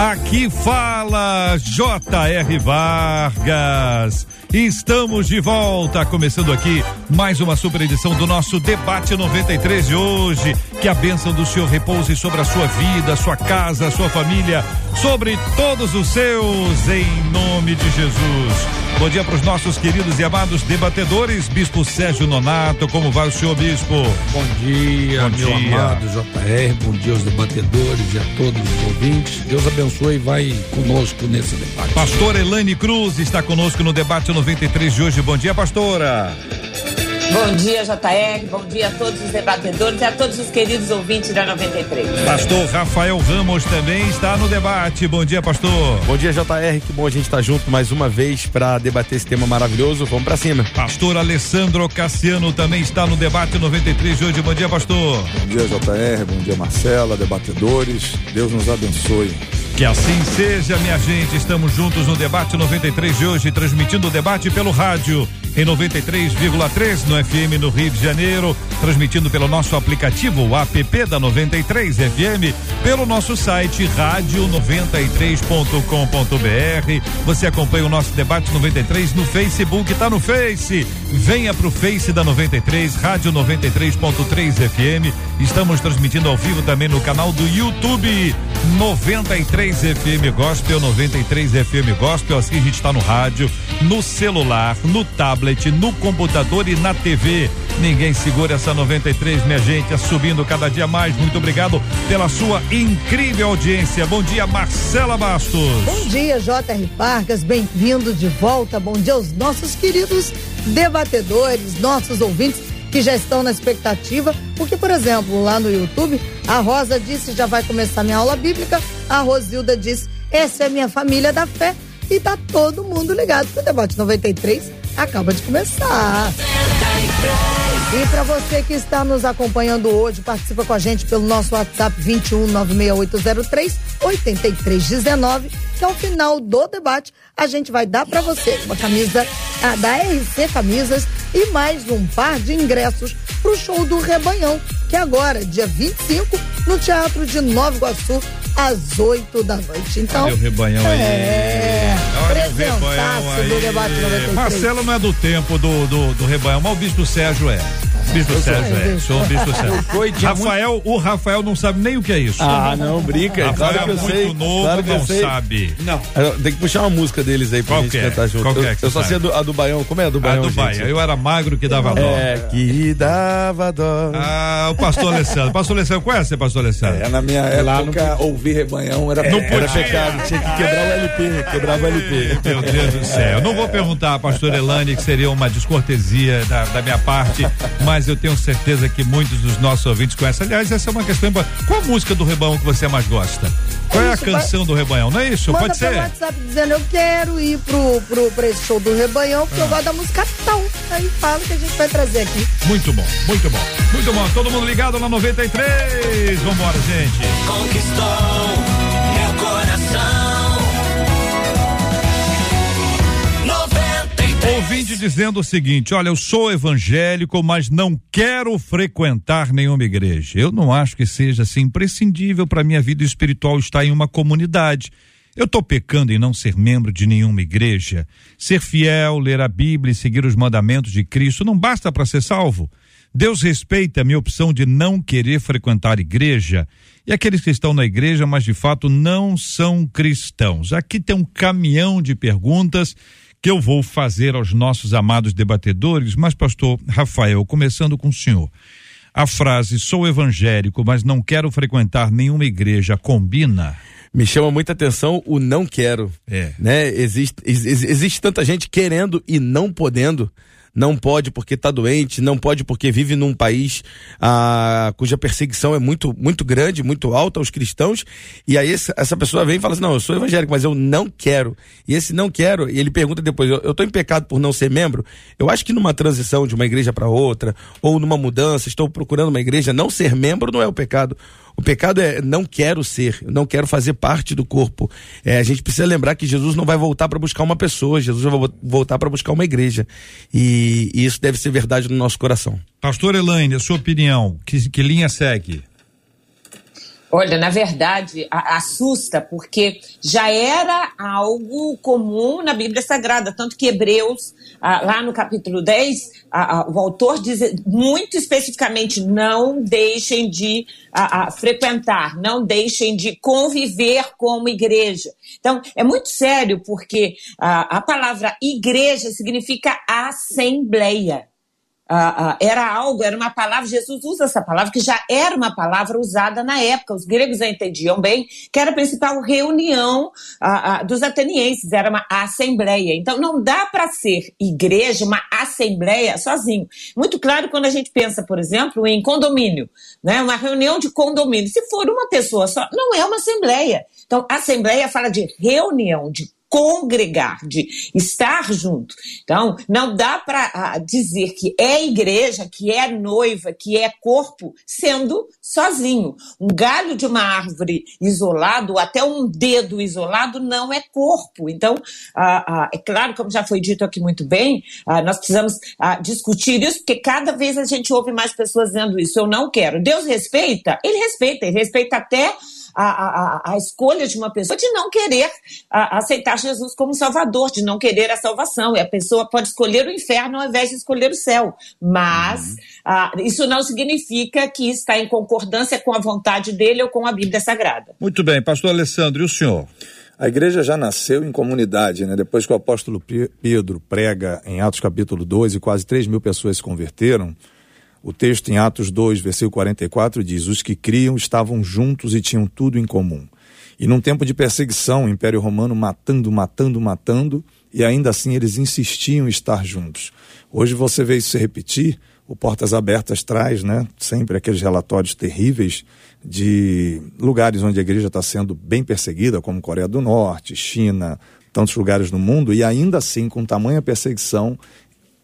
Aqui fala J.R. Vargas. Estamos de volta, começando aqui mais uma super edição do nosso debate 93 de hoje. Que a bênção do Senhor repouse sobre a sua vida, sua casa, sua família, sobre todos os seus, em nome de Jesus. Bom dia para os nossos queridos e amados debatedores, Bispo Sérgio Nonato, como vai o senhor Bispo? Bom dia, Bom meu dia. amado JR, bom dia aos debatedores e a todos os ouvintes. Deus abençoe e vai conosco nesse debate. Pastor Elaine Cruz está conosco no debate 93 de hoje. Bom dia, pastora. Bom dia, JR. Bom dia a todos os debatedores e a todos os queridos ouvintes da 93. Pastor Rafael Ramos também está no debate. Bom dia, pastor. Bom dia, JR. Que bom a gente estar junto mais uma vez para debater esse tema maravilhoso. Vamos para cima. Pastor Alessandro Cassiano também está no debate 93 de hoje. Bom dia, pastor. Bom dia, JR. Bom dia, Marcela, debatedores. Deus nos abençoe. Que assim seja, minha gente. Estamos juntos no debate 93 de hoje, transmitindo o debate pelo rádio em 93,3 no FM no Rio de Janeiro, transmitindo pelo nosso aplicativo o app da 93 FM, pelo nosso site rádio93.com.br. Você acompanha o nosso debate 93 no Facebook, tá no Face. Venha pro Face da 93, Rádio 93.3 FM. Estamos transmitindo ao vivo também no canal do YouTube 93 FM Gospel, 93 FM Gospel. Assim a gente está no rádio, no celular, no tablet, no computador e na TV. Ninguém segura essa 93, minha gente, é subindo cada dia mais. Muito obrigado pela sua incrível audiência. Bom dia, Marcela Bastos. Bom dia, J.R. Vargas, bem-vindo de volta. Bom dia aos nossos queridos debatedores, nossos ouvintes que já estão na expectativa, porque, por exemplo, lá no YouTube, a Rosa disse já vai começar minha aula bíblica, a Rosilda disse essa é minha família da fé e tá todo mundo ligado que o debate 93 acaba de começar. E para você que está nos acompanhando hoje, participa com a gente pelo nosso WhatsApp 21 96803 8319, que ao final do debate a gente vai dar para você uma camisa ah, da RC Camisas e mais um par de ingressos pro show do Rebanhão, que é agora, dia 25, no Teatro de Nova Iguaçu, às 8 da noite. Então, Olha o rebanhão aí. é, o rebanhão do aí. debate 93. Marcelo não é do tempo do, do, do rebanhão, mas o Bispo Sérgio é. Bispo Sérgio é. Sou o Bispo Sérgio. Rafael, o Rafael não sabe nem o que é isso. Ah, não, brinca. Rafael claro que é eu muito sei. novo, claro que eu não sei. sabe. Não, Tem que puxar uma música deles aí pra Qual gente que é? cantar junto. Qual que é eu, que eu só sei a do, a do Baião. Como é a do A Baião, do Bahia. gente? Eu era magro que dava dó. É, que dava dó. Ah, o pastor Alessandro. Pastor Alessandro, conhece, pastor Alessandro? É, na minha época, ouvir rebanhão era, Não era pecado. Tinha que quebrar o LP, quebrava o LP. Meu Deus do céu. Eu não vou perguntar à pastora Elane, que seria uma descortesia da, da minha parte, mas eu tenho certeza que muitos dos nossos ouvintes conhecem. Aliás, essa é uma questão. Qual a música do Rebanhão que você mais gosta? Qual é a Isso, canção do Rebanhão? Não é isso? Manda Pode pelo ser? WhatsApp dizendo eu quero ir pro, pro, pra esse show do Rebanhão, porque eu gosto da música tal. Aí fala que a gente vai trazer aqui. Muito bom, muito bom. Muito bom. Todo mundo ligado na 93. Vambora, gente. conquistou Ouvinte dizendo o seguinte: olha, eu sou evangélico, mas não quero frequentar nenhuma igreja. Eu não acho que seja assim imprescindível para minha vida espiritual estar em uma comunidade. Eu estou pecando em não ser membro de nenhuma igreja. Ser fiel, ler a Bíblia e seguir os mandamentos de Cristo não basta para ser salvo. Deus respeita a minha opção de não querer frequentar igreja e aqueles que estão na igreja, mas de fato não são cristãos. Aqui tem um caminhão de perguntas que eu vou fazer aos nossos amados debatedores, mas pastor Rafael, começando com o senhor. A frase sou evangélico, mas não quero frequentar nenhuma igreja combina? Me chama muita atenção o não quero. É. Né? Existe, ex- existe tanta gente querendo e não podendo. Não pode porque está doente, não pode porque vive num país ah, cuja perseguição é muito, muito grande, muito alta aos cristãos, e aí essa, pessoa vem e fala assim, não, eu sou evangélico, mas eu não quero. E esse não quero, e ele pergunta depois, eu estou em pecado por não ser membro? Eu acho que numa transição de uma igreja para outra, ou numa mudança, estou procurando uma igreja, não ser membro não é o pecado. O pecado é não quero ser, não quero fazer parte do corpo. É, a gente precisa lembrar que Jesus não vai voltar para buscar uma pessoa, Jesus vai voltar para buscar uma igreja. E, e, isso deve ser verdade no nosso coração. Pastor Elaine, a sua opinião, que, que linha segue? Olha, na verdade, assusta, porque já era algo comum na Bíblia Sagrada, tanto que Hebreus, ah, lá no capítulo 10, ah, ah, o autor diz muito especificamente: não deixem de frequentar, não deixem de conviver como igreja. Então, é muito sério, porque a palavra igreja significa assembleia. Uh, uh, era algo, era uma palavra, Jesus usa essa palavra, que já era uma palavra usada na época, os gregos entendiam bem, que era a principal reunião uh, dos atenienses, era uma assembleia. Então, não dá para ser igreja, uma assembleia, sozinho. Muito claro quando a gente pensa, por exemplo, em condomínio, né? uma reunião de condomínio. Se for uma pessoa só, não é uma assembleia. Então, assembleia fala de reunião, de congregar, de estar junto. Então, não dá para dizer que é igreja, que é noiva, que é corpo, sendo sozinho. Um galho de uma árvore isolado, até um dedo isolado, não é corpo. Então, ah, ah, é claro, como já foi dito aqui muito bem, ah, nós precisamos discutir isso, porque cada vez a gente ouve mais pessoas dizendo isso. Eu não quero. Deus respeita? Ele respeita, ele respeita até a, a, a escolha de uma pessoa de não querer a, aceitar Jesus como Salvador, de não querer a salvação. E a pessoa pode escolher o inferno ao invés de escolher o céu. Mas uhum. isso não significa que está em concordância com a vontade dele ou com a Bíblia Sagrada. Muito bem, pastor Alessandro, e o senhor? A igreja já nasceu em comunidade, né? Depois que o apóstolo Pedro prega em Atos capítulo 2 e quase 3 mil pessoas se converteram, o texto em Atos 2, versículo 44 diz: Os que criam estavam juntos e tinham tudo em comum. E num tempo de perseguição, o Império Romano matando, matando, matando, e ainda assim eles insistiam em estar juntos. Hoje você vê isso se repetir, o Portas Abertas traz, né, sempre aqueles relatórios terríveis de lugares onde a igreja está sendo bem perseguida, como Coreia do Norte, China, tantos lugares no mundo, e ainda assim, com tamanha perseguição,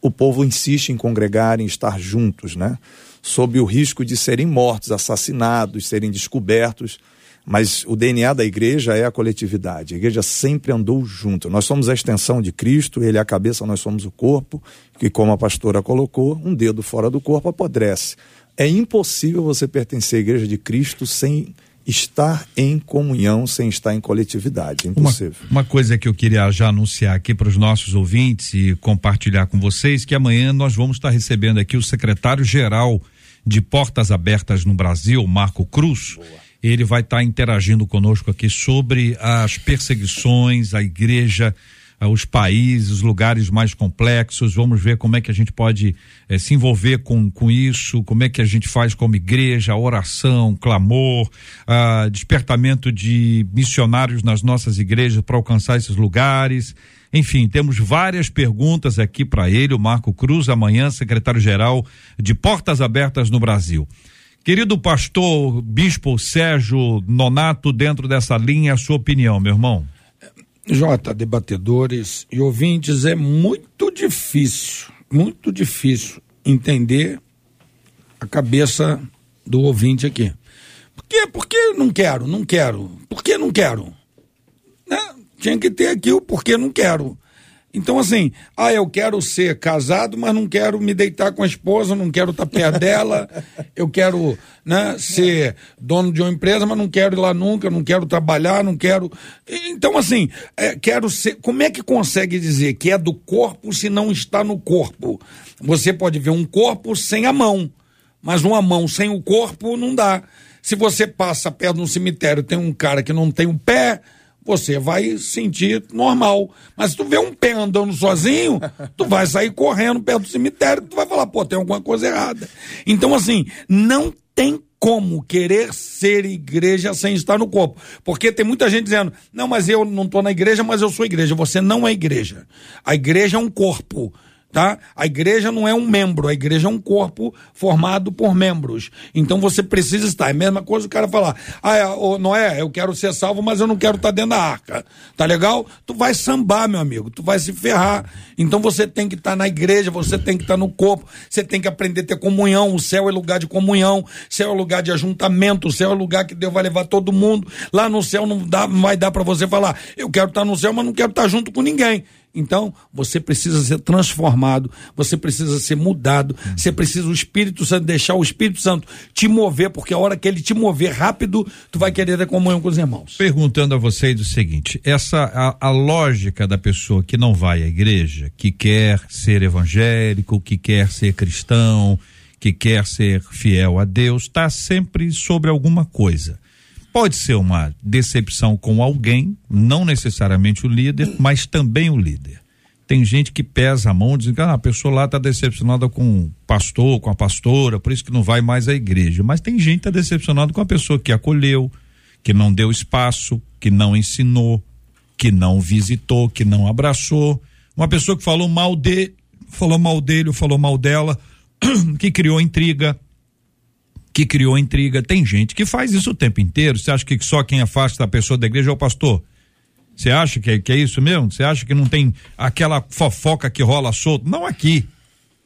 o povo insiste em congregar, em estar juntos, né? Sob o risco de serem mortos, assassinados, serem descobertos. Mas o DNA da igreja é a coletividade. A igreja sempre andou junto. Nós somos a extensão de Cristo, ele é a cabeça, nós somos o corpo, que, como a pastora colocou, um dedo fora do corpo apodrece. É impossível você pertencer à igreja de Cristo sem estar em comunhão sem estar em coletividade. Impossível. Uma, uma coisa que eu queria já anunciar aqui para os nossos ouvintes e compartilhar com vocês, que amanhã nós vamos estar recebendo aqui o secretário-geral de Portas Abertas no Brasil, Marco Cruz. Boa. Ele vai estar interagindo conosco aqui sobre as perseguições, a igreja os países, os lugares mais complexos. Vamos ver como é que a gente pode eh, se envolver com, com isso, como é que a gente faz como igreja, oração, clamor, uh, despertamento de missionários nas nossas igrejas para alcançar esses lugares. Enfim, temos várias perguntas aqui para ele, o Marco Cruz, amanhã, secretário-geral de Portas Abertas no Brasil. Querido pastor Bispo Sérgio Nonato, dentro dessa linha, a sua opinião, meu irmão? Jota, debatedores e ouvintes, é muito difícil, muito difícil entender a cabeça do ouvinte aqui. Por quê? Por que não quero? Não quero. Por que não quero? Né? Tinha que ter aqui o porquê não quero. Então, assim, ah, eu quero ser casado, mas não quero me deitar com a esposa, não quero estar perto dela, eu quero né, ser dono de uma empresa, mas não quero ir lá nunca, não quero trabalhar, não quero. Então, assim, é, quero ser. Como é que consegue dizer que é do corpo se não está no corpo? Você pode ver um corpo sem a mão, mas uma mão sem o corpo não dá. Se você passa perto de um cemitério, tem um cara que não tem um pé, você vai sentir normal. Mas se tu vê um pé andando sozinho, tu vai sair correndo perto do cemitério, tu vai falar, pô, tem alguma coisa errada. Então, assim, não tem como querer ser igreja sem estar no corpo. Porque tem muita gente dizendo, não, mas eu não estou na igreja, mas eu sou igreja. Você não é igreja. A igreja é um corpo. Tá? A igreja não é um membro, a igreja é um corpo formado por membros. Então você precisa estar. É a mesma coisa o cara falar: "Ah, é, ô, Noé, eu quero ser salvo, mas eu não quero estar dentro da arca". Tá legal? Tu vai sambar, meu amigo, tu vai se ferrar. Então você tem que estar na igreja, você tem que estar no corpo, você tem que aprender a ter comunhão. O céu é lugar de comunhão, o céu é lugar de ajuntamento, o céu é lugar que Deus vai levar todo mundo. Lá no céu não, dá, não vai dar para você falar: "Eu quero estar no céu, mas não quero estar junto com ninguém". Então, você precisa ser transformado, você precisa ser mudado, você precisa o Espírito Santo, deixar o Espírito Santo te mover, porque a hora que ele te mover rápido, tu vai querer ter comunhão com os irmãos. Perguntando a vocês o seguinte: essa a, a lógica da pessoa que não vai à igreja, que quer ser evangélico, que quer ser cristão, que quer ser fiel a Deus, está sempre sobre alguma coisa. Pode ser uma decepção com alguém, não necessariamente o líder, mas também o líder. Tem gente que pesa a mão, diz que ah, a pessoa lá está decepcionada com o pastor, com a pastora, por isso que não vai mais à igreja. Mas tem gente que está decepcionada com a pessoa que acolheu, que não deu espaço, que não ensinou, que não visitou, que não abraçou. Uma pessoa que falou mal de, falou mal dele, ou falou mal dela, que criou intriga, que criou intriga. Tem gente que faz isso o tempo inteiro. Você acha que só quem afasta a pessoa da igreja é o pastor? Você acha que é, que é isso mesmo? Você acha que não tem aquela fofoca que rola solto? Não aqui,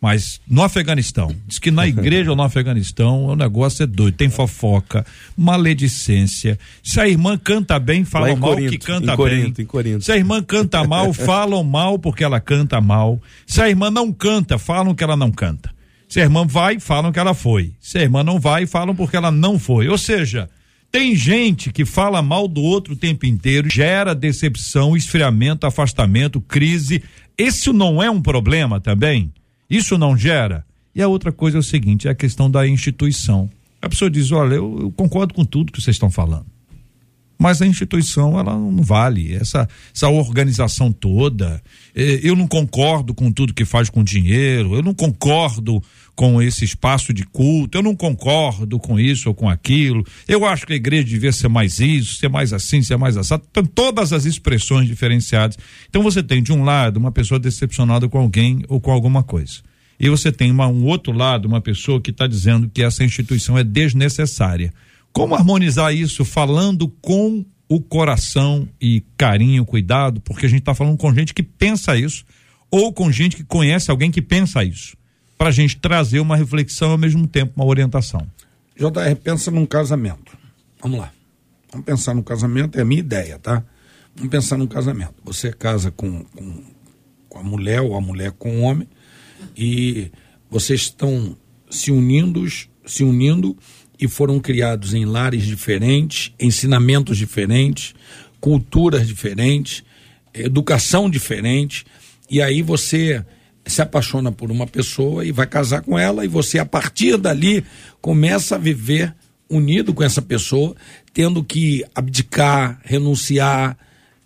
mas no Afeganistão. Diz que na igreja ou no Afeganistão o negócio é doido. Tem fofoca, maledicência. Se a irmã canta bem, falam mal Corinto, que canta Corinto, bem. em Corinto. Se a irmã canta mal, falam mal porque ela canta mal. Se a irmã não canta, falam que ela não canta. Se a irmã vai, falam que ela foi. Se a irmã não vai, falam porque ela não foi. Ou seja, tem gente que fala mal do outro o tempo inteiro, gera decepção, esfriamento, afastamento, crise. Esse não é um problema também? Isso não gera? E a outra coisa é o seguinte, é a questão da instituição. A pessoa diz, olha, eu, eu concordo com tudo que vocês estão falando mas a instituição ela não vale. Essa essa organização toda eh, eu não concordo com tudo que faz com dinheiro eu não concordo com esse espaço de culto eu não concordo com isso ou com aquilo. Eu acho que a igreja devia ser mais isso ser mais assim ser mais assado. Então, todas as expressões diferenciadas. Então você tem de um lado uma pessoa decepcionada com alguém ou com alguma coisa. E você tem uma, um outro lado uma pessoa que está dizendo que essa instituição é desnecessária como harmonizar isso falando com o coração e carinho, cuidado, porque a gente está falando com gente que pensa isso, ou com gente que conhece alguém que pensa isso, para a gente trazer uma reflexão ao mesmo tempo, uma orientação. JR, pensa num casamento. Vamos lá. Vamos pensar no casamento, é a minha ideia, tá? Vamos pensar num casamento. Você casa com, com, com a mulher ou a mulher com o homem e vocês estão se unindo, se unindo e foram criados em lares diferentes, ensinamentos diferentes, culturas diferentes, educação diferente, e aí você se apaixona por uma pessoa e vai casar com ela, e você, a partir dali, começa a viver unido com essa pessoa, tendo que abdicar, renunciar,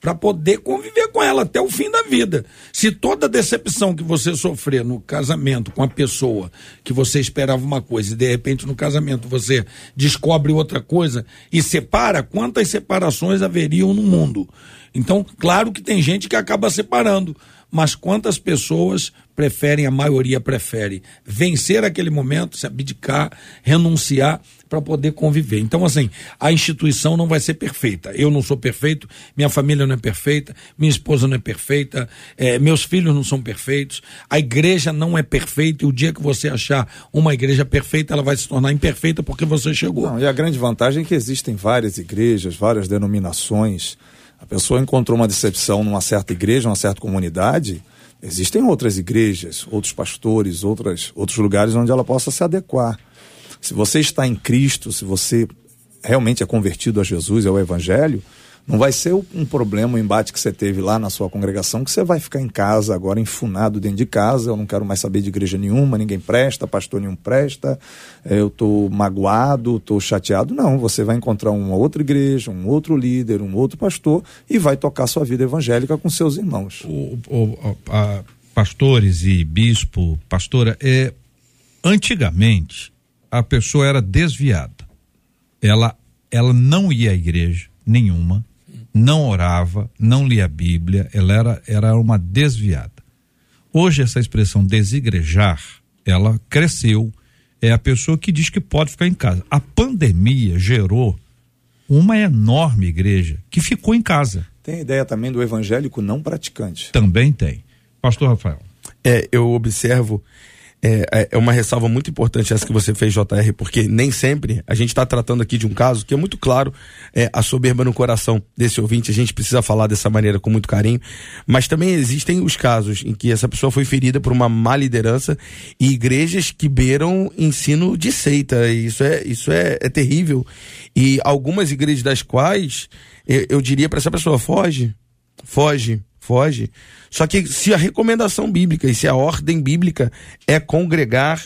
para poder conviver com ela até o fim da vida. Se toda decepção que você sofrer no casamento com a pessoa que você esperava uma coisa e de repente no casamento você descobre outra coisa e separa, quantas separações haveriam no mundo? Então, claro que tem gente que acaba separando, mas quantas pessoas preferem, a maioria prefere, vencer aquele momento, se abdicar, renunciar para poder conviver. Então, assim, a instituição não vai ser perfeita. Eu não sou perfeito, minha família não é perfeita, minha esposa não é perfeita, eh, meus filhos não são perfeitos, a igreja não é perfeita e o dia que você achar uma igreja perfeita, ela vai se tornar imperfeita porque você chegou. Não, e a grande vantagem é que existem várias igrejas, várias denominações. A pessoa encontrou uma decepção numa certa igreja, numa certa comunidade. Existem outras igrejas, outros pastores, outras, outros lugares onde ela possa se adequar. Se você está em Cristo, se você realmente é convertido a Jesus ao Evangelho, não vai ser um problema, o embate que você teve lá na sua congregação, que você vai ficar em casa agora, enfunado dentro de casa. Eu não quero mais saber de igreja nenhuma, ninguém presta, pastor nenhum presta, eh, eu estou magoado, estou chateado. Não, você vai encontrar uma outra igreja, um outro líder, um outro pastor e vai tocar sua vida evangélica com seus irmãos. O, o, a, pastores e bispo, pastora, é, antigamente a pessoa era desviada. Ela, ela não ia à igreja nenhuma, não orava, não lia a Bíblia, ela era, era uma desviada. Hoje essa expressão desigrejar, ela cresceu. É a pessoa que diz que pode ficar em casa. A pandemia gerou uma enorme igreja que ficou em casa. Tem a ideia também do evangélico não praticante. Também tem. Pastor Rafael. É, eu observo é, é uma ressalva muito importante essa que você fez, JR, porque nem sempre a gente está tratando aqui de um caso que é muito claro é, a soberba no coração desse ouvinte, a gente precisa falar dessa maneira com muito carinho, mas também existem os casos em que essa pessoa foi ferida por uma má liderança e igrejas que beiram ensino de seita, isso é, isso é, é terrível. E algumas igrejas das quais eu, eu diria para essa pessoa: foge, foge foge. Só que se a recomendação bíblica e se a ordem bíblica é congregar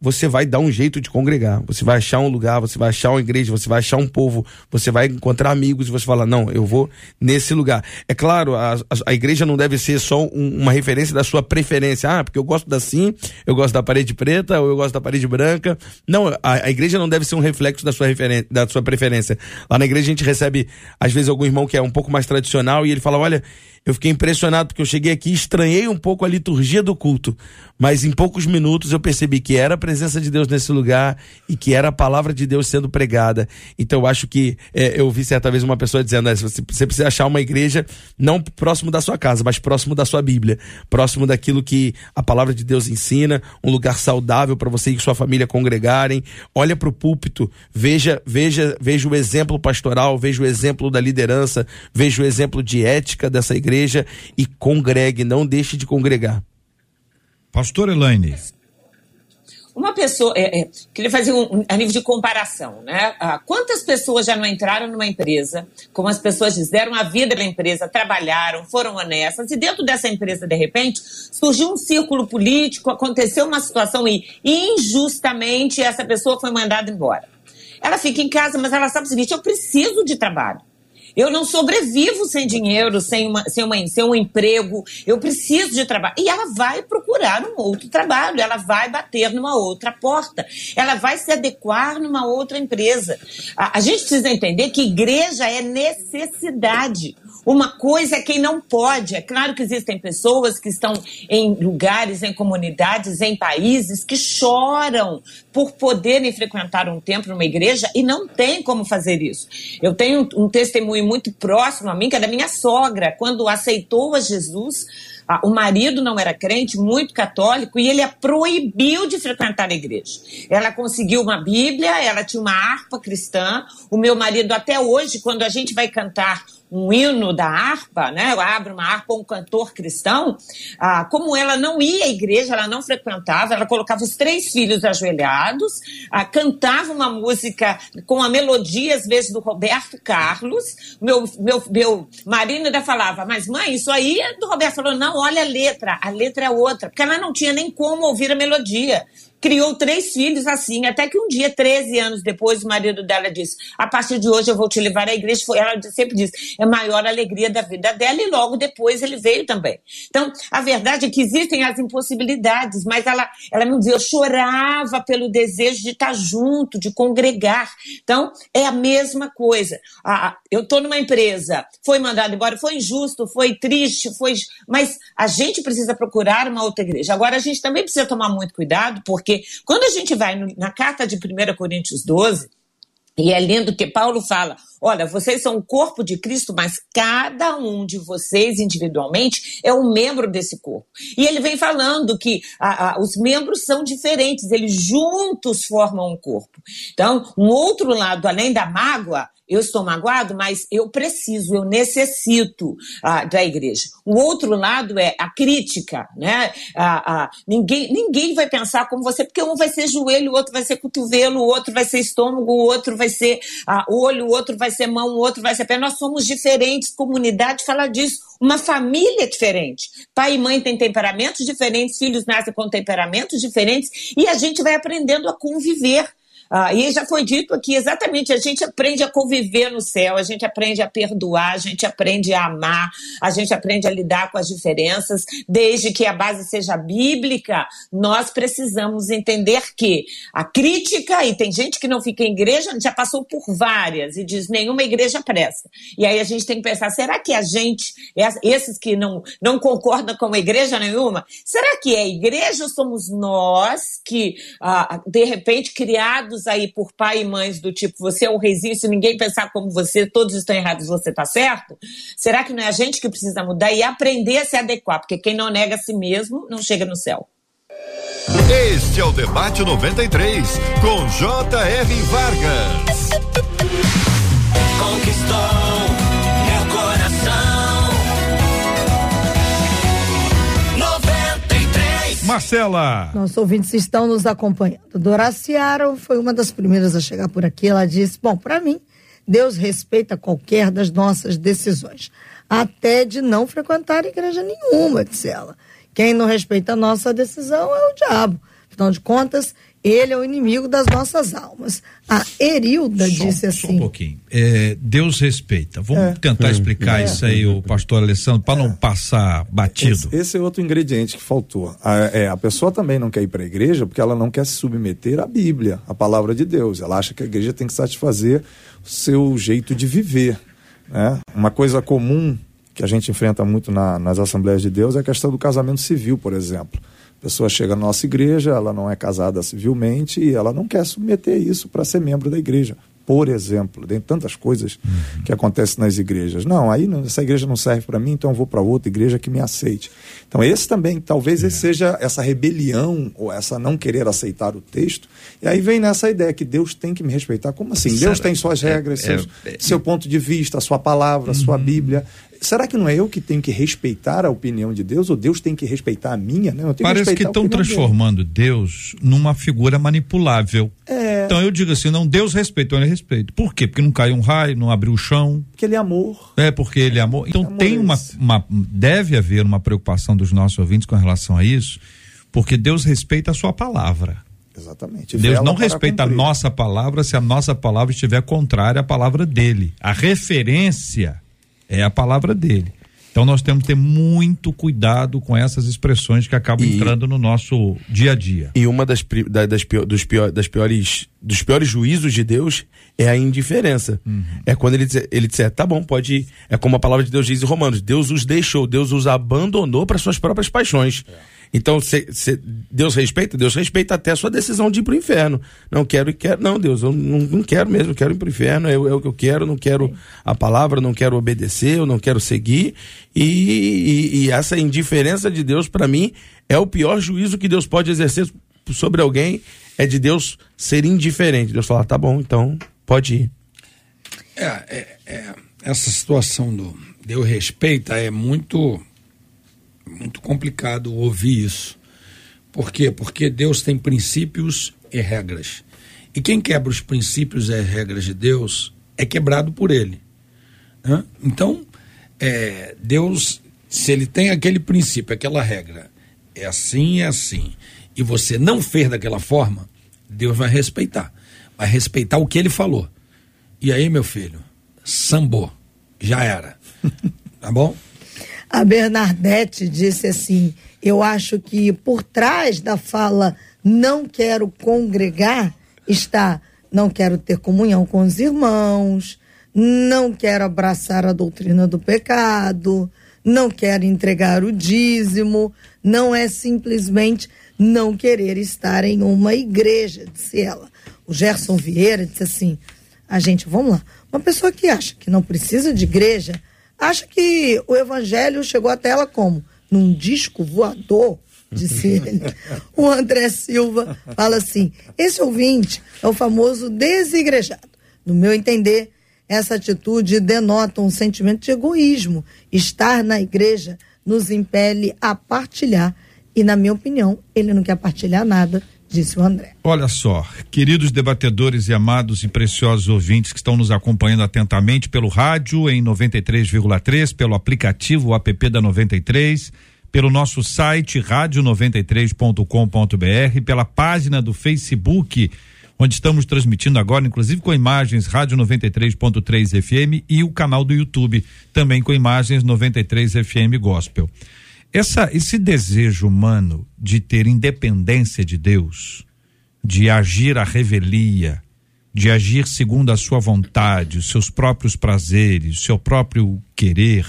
você vai dar um jeito de congregar. Você vai achar um lugar, você vai achar uma igreja, você vai achar um povo, você vai encontrar amigos e você fala, não, eu vou nesse lugar. É claro, a, a, a igreja não deve ser só um, uma referência da sua preferência. Ah, porque eu gosto da sim, eu gosto da parede preta ou eu gosto da parede branca. Não, a, a igreja não deve ser um reflexo da sua, da sua preferência. Lá na igreja a gente recebe, às vezes, algum irmão que é um pouco mais tradicional e ele fala, olha, eu fiquei impressionado porque eu cheguei aqui, estranhei um pouco a liturgia do culto, mas em poucos minutos eu percebi que era a presença de Deus nesse lugar e que era a palavra de Deus sendo pregada. Então eu acho que é, eu vi certa vez uma pessoa dizendo: você, você precisa achar uma igreja não próximo da sua casa, mas próximo da sua Bíblia, próximo daquilo que a palavra de Deus ensina, um lugar saudável para você e sua família congregarem. Olha para o púlpito, veja, veja, veja o exemplo pastoral, veja o exemplo da liderança, veja o exemplo de ética dessa igreja igreja e congregue, não deixe de congregar. Pastor Elaine. Uma pessoa, é, é, queria fazer um, um, a nível de comparação, né? Ah, quantas pessoas já não entraram numa empresa, como as pessoas fizeram a vida da empresa, trabalharam, foram honestas, e dentro dessa empresa, de repente, surgiu um círculo político, aconteceu uma situação e injustamente essa pessoa foi mandada embora. Ela fica em casa, mas ela sabe o seguinte: eu preciso de trabalho. Eu não sobrevivo sem dinheiro, sem, uma, sem, uma, sem um emprego. Eu preciso de trabalho. E ela vai procurar um outro trabalho. Ela vai bater numa outra porta. Ela vai se adequar numa outra empresa. A, a gente precisa entender que igreja é necessidade. Uma coisa é quem não pode. É claro que existem pessoas que estão em lugares, em comunidades, em países que choram por poderem frequentar um templo, uma igreja e não tem como fazer isso. Eu tenho um testemunho muito próximo a mim, que é da minha sogra, quando aceitou a Jesus o marido não era crente, muito católico, e ele a proibiu de frequentar a igreja. Ela conseguiu uma Bíblia, ela tinha uma harpa cristã. O meu marido, até hoje, quando a gente vai cantar um hino da harpa, né? Abre uma harpa um cantor cristão. Ah, como ela não ia à igreja, ela não frequentava, ela colocava os três filhos ajoelhados, ah, cantava uma música com a melodia, às vezes, do Roberto Carlos. Meu, meu, meu marido ainda falava, mas mãe, isso aí é do Roberto. Falou, não, olha a letra, a letra é outra, porque ela não tinha nem como ouvir a melodia criou três filhos assim, até que um dia, 13 anos depois, o marido dela disse: A partir de hoje eu vou te levar à igreja. Foi, ela sempre diz: É a maior alegria da vida dela, e logo depois ele veio também. Então, a verdade é que existem as impossibilidades, mas ela, ela me dizia: Eu chorava pelo desejo de estar junto, de congregar. Então, é a mesma coisa. Ah, eu estou numa empresa, foi mandado embora, foi injusto, foi triste, foi. Mas a gente precisa procurar uma outra igreja. Agora, a gente também precisa tomar muito cuidado, porque quando a gente vai na carta de 1 Coríntios 12, e é lindo que Paulo fala: olha, vocês são o corpo de Cristo, mas cada um de vocês individualmente é um membro desse corpo. E ele vem falando que a, a, os membros são diferentes, eles juntos formam um corpo. Então, um outro lado, além da mágoa, eu estou magoado, mas eu preciso, eu necessito ah, da igreja. O outro lado é a crítica, né? Ah, ah, ninguém, ninguém vai pensar como você, porque um vai ser joelho, o outro vai ser cotovelo, o outro vai ser estômago, o outro vai ser ah, olho, o outro vai ser mão, o outro vai ser pé. Nós somos diferentes, comunidade fala disso. Uma família diferente. Pai e mãe têm temperamentos diferentes, filhos nascem com temperamentos diferentes, e a gente vai aprendendo a conviver Ah, e já foi dito aqui, exatamente, a gente aprende a conviver no céu, a gente aprende a perdoar, a gente aprende a amar, a gente aprende a lidar com as diferenças, desde que a base seja bíblica, nós precisamos entender que a crítica, e tem gente que não fica em igreja, já passou por várias, e diz nenhuma igreja presta. E aí a gente tem que pensar, será que a gente, esses que não, não concordam com a igreja nenhuma, será que é igreja ou somos nós que, ah, de repente, criados aí por pai e mães do tipo, você é o reizinho, se ninguém pensar como você, todos estão errados, você está certo? Será que não é a gente que precisa mudar e aprender a se adequar? Porque quem não nega a si mesmo não chega no céu. Este é o Debate 93, com J.R. Vargas. Conquistou Marcela. Nossos ouvintes estão nos acompanhando. Doraciaro foi uma das primeiras a chegar por aqui. Ela disse: Bom, para mim, Deus respeita qualquer das nossas decisões, até de não frequentar igreja nenhuma, disse ela. Quem não respeita a nossa decisão é o diabo. Afinal de contas, ele é o inimigo das nossas almas. A Erilda Só- disse Só um assim. pouquinho. É, Deus respeita. Vamos É. tentar explicar isso aí, o pastor Alessandro, para não passar batido. Esse, esse é outro ingrediente que faltou. A, é, a pessoa também não quer ir para a igreja porque ela não quer se submeter à Bíblia, à palavra de Deus. Ela acha que a igreja tem que satisfazer o seu jeito de viver. Né? Uma coisa comum que a gente enfrenta muito na- nas Assembleias de Deus é a questão do casamento civil, por exemplo. A pessoa chega na nossa igreja, ela não é casada civilmente e ela não quer submeter isso para ser membro da igreja. Por exemplo, tem tantas coisas que acontecem nas igrejas. Não, aí não- essa igreja não serve para mim, então eu vou para outra igreja que me aceite. Então esse também, talvez esse seja essa rebelião ou essa não querer aceitar o texto. E aí vem nessa ideia que Deus tem que me respeitar. Como assim? Deus tem suas regras, É, seus- é, seu ponto de vista, a sua palavra, a sua Bíblia. Será que não é eu que tenho que respeitar a opinião de Deus ou Deus tem que respeitar a minha? Né? Parece que a estão transformando Deus numa figura manipulável. É. Então eu digo assim, não, Deus respeita, eu não respeito. Por quê? Porque não caiu um raio, não abriu o chão. Porque ele é amor. É porque ele é amor. Então Amor tem é uma, uma. Deve haver uma preocupação dos nossos ouvintes com relação a isso, porque Deus respeita a sua palavra. Exatamente. Deus Vela não respeita a cumprir. nossa palavra se a nossa palavra estiver contrária à palavra dele. A referência é a palavra dele. Então nós temos que ter muito cuidado com essas expressões que acabam E- entrando no nosso dia a dia. E uma das, da- das, pior- dos, pior- das piores, dos piores juízos de Deus é a indiferença. É quando ele disser, ele disser, tá bom, pode ir. É como a palavra de Deus diz em Romanos: Deus os deixou, Deus os abandonou para suas próprias paixões. Então, Deus respeita, Deus respeita até a sua decisão de ir para o inferno. Não quero e quero. Não, Deus, eu não, não quero mesmo, eu quero ir para o inferno, é, é o que eu quero, não quero a palavra, não quero obedecer, eu não quero seguir. E, e- e essa indiferença de Deus, para mim, é o pior juízo que Deus pode exercer sobre alguém, é de Deus ser indiferente. Deus falar, tá bom, então pode ir. É, é, é, essa situação do Deus respeita é muito muito complicado ouvir isso. Por quê? Porque Deus tem princípios e regras. E quem quebra os princípios e regras de Deus é quebrado por ele. Hã? Então, é, Deus, se ele tem aquele princípio, aquela regra, é assim, é assim, e você não fez daquela forma, Deus vai respeitar. Vai respeitar o que ele falou. E aí, meu filho, sambou. Já era. Tá bom? A Bernadette disse assim: Eu acho que por trás da fala não quero congregar está não quero ter comunhão com os irmãos, não quero abraçar a doutrina do pecado, não quero entregar o dízimo, não é simplesmente não querer estar em uma igreja, disse ela. O Gerson Vieira disse assim: a gente, vamos lá, uma pessoa que acha que não precisa de igreja, acha que o evangelho chegou até ela como? Num disco voador, disse ele. O André Silva fala assim: esse ouvinte é o famoso desigrejado. No meu entender, essa atitude denota um sentimento de egoísmo. Estar na igreja nos impele a partilhar. E, na minha opinião, ele não quer partilhar nada, disse o André. Olha só, queridos debatedores e amados e preciosos ouvintes que estão nos acompanhando atentamente pelo rádio em 93,3, pelo aplicativo app da 93, pelo nosso site rádio93.com.br, pela página do Facebook onde estamos transmitindo agora, inclusive com imagens Rádio 93.3 FM e o canal do YouTube, também com imagens 93 FM Gospel. Essa, esse desejo humano de ter independência de Deus, de agir à revelia, de agir segundo a sua vontade, os seus próprios prazeres, o seu próprio querer,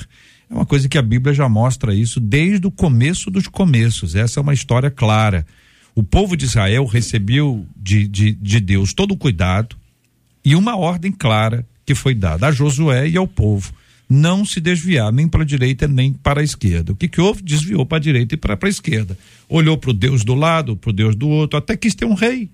é uma coisa que a Bíblia já mostra isso desde o começo dos começos. Essa é uma história clara. O povo de Israel recebeu de, de, de Deus todo o cuidado e uma ordem clara que foi dada a Josué e ao povo não se desviar nem para a direita nem para a esquerda. O que, que houve? Desviou para a direita e para a esquerda. Olhou para o Deus do lado, para o Deus do outro, até quis ter um rei.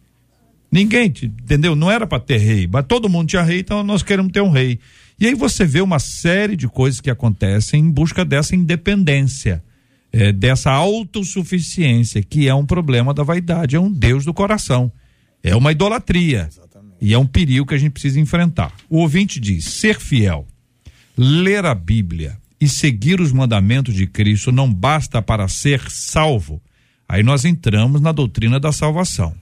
Ninguém, entendeu? Não era para ter rei, mas todo mundo tinha rei, então nós queremos ter um rei. E aí você vê uma série de coisas que acontecem em busca dessa independência, é, dessa autossuficiência, que é um problema da vaidade, é um Deus do coração. É uma idolatria. Exatamente. E é um perigo que a gente precisa enfrentar. O ouvinte diz: ser fiel, ler a Bíblia e seguir os mandamentos de Cristo não basta para ser salvo. Aí nós entramos na doutrina da salvação.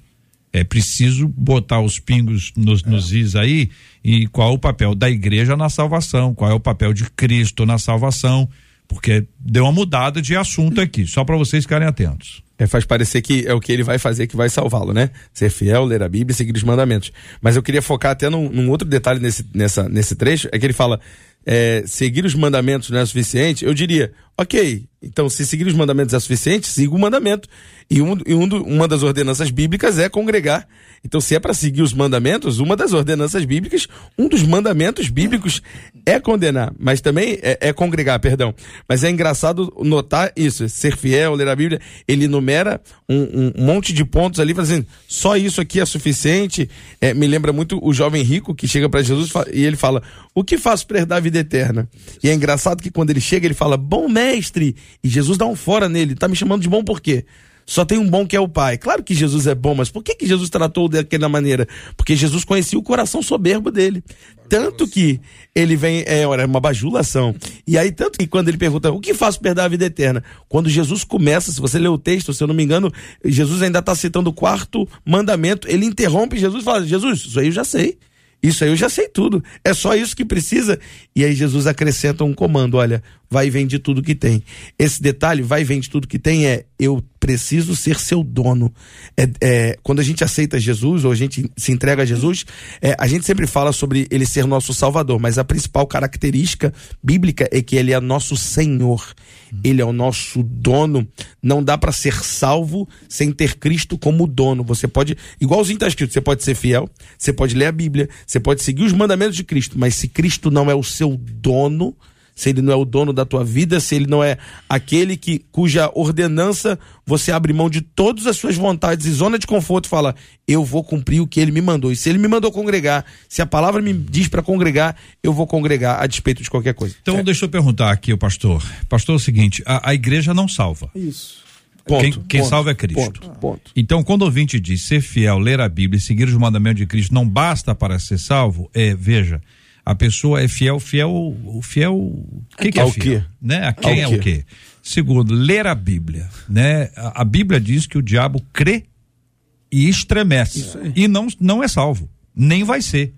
É preciso botar os pingos nos, nos is aí e qual é o papel da igreja na salvação, qual é o papel de Cristo na salvação, porque deu uma mudada de assunto aqui, só para vocês ficarem atentos. É, faz parecer que é o que ele vai fazer que vai salvá-lo, né? Ser fiel, ler a Bíblia e seguir os mandamentos. Mas eu queria focar até num, num outro detalhe nesse, nessa, nesse trecho, é que ele fala, é, seguir os mandamentos não é suficiente, eu diria, ok, então se seguir os mandamentos é suficiente, siga o mandamento. E, um, e um do, uma das ordenanças bíblicas é congregar. Então, se é para seguir os mandamentos, uma das ordenanças bíblicas, um dos mandamentos bíblicos é condenar, mas também é, é congregar, perdão. Mas é engraçado notar isso, ser fiel, ler a Bíblia, ele enumera um, um monte de pontos ali, fazendo só isso aqui é suficiente. É, me lembra muito o jovem rico que chega para Jesus e ele fala: O que faço para herdar a vida eterna? E é engraçado que quando ele chega, ele fala: Bom mestre, e Jesus dá um fora nele, tá me chamando de bom por quê? Só tem um bom que é o Pai. Claro que Jesus é bom, mas por que, que Jesus tratou daquela maneira? Porque Jesus conhecia o coração soberbo dele. Tanto que ele vem, é, olha, uma bajulação. E aí, tanto que quando ele pergunta, o que faço para perder a vida eterna? Quando Jesus começa, se você ler o texto, se eu não me engano, Jesus ainda está citando o quarto mandamento, ele interrompe Jesus e fala, Jesus, isso aí eu já sei. Isso aí eu já sei tudo. É só isso que precisa. E aí Jesus acrescenta um comando: olha, vai e vende tudo que tem. Esse detalhe, vai e vende tudo que tem, é eu preciso ser seu dono. É, é, quando a gente aceita Jesus, ou a gente se entrega a Jesus, é, a gente sempre fala sobre ele ser nosso Salvador, mas a principal característica bíblica é que ele é nosso Senhor. Ele é o nosso dono. Não dá para ser salvo sem ter Cristo como dono. Você pode, igualzinho está escrito, você pode ser fiel, você pode ler a Bíblia, você pode seguir os mandamentos de Cristo, mas se Cristo não é o seu dono, se ele não é o dono da tua vida, se ele não é aquele que cuja ordenança você abre mão de todas as suas vontades e zona de conforto fala, eu vou cumprir o que ele me mandou. E se ele me mandou congregar, se a palavra me diz para congregar, eu vou congregar a despeito de qualquer coisa. Então, é. deixa eu perguntar aqui o pastor. Pastor, é o seguinte, a, a igreja não salva. Isso. Ponto, quem, quem ponto, salva é Cristo. Ponto, ponto. Então, quando o ouvinte diz ser fiel, ler a Bíblia e seguir os mandamentos de Cristo não basta para ser salvo, é, veja, a pessoa é fiel, fiel, o fiel, o que, que é fiel? Quê? Né? A quem ao é quê? o quê? Segundo, ler a Bíblia, né? A, a Bíblia diz que o diabo crê e estremece e não não é salvo, nem vai ser.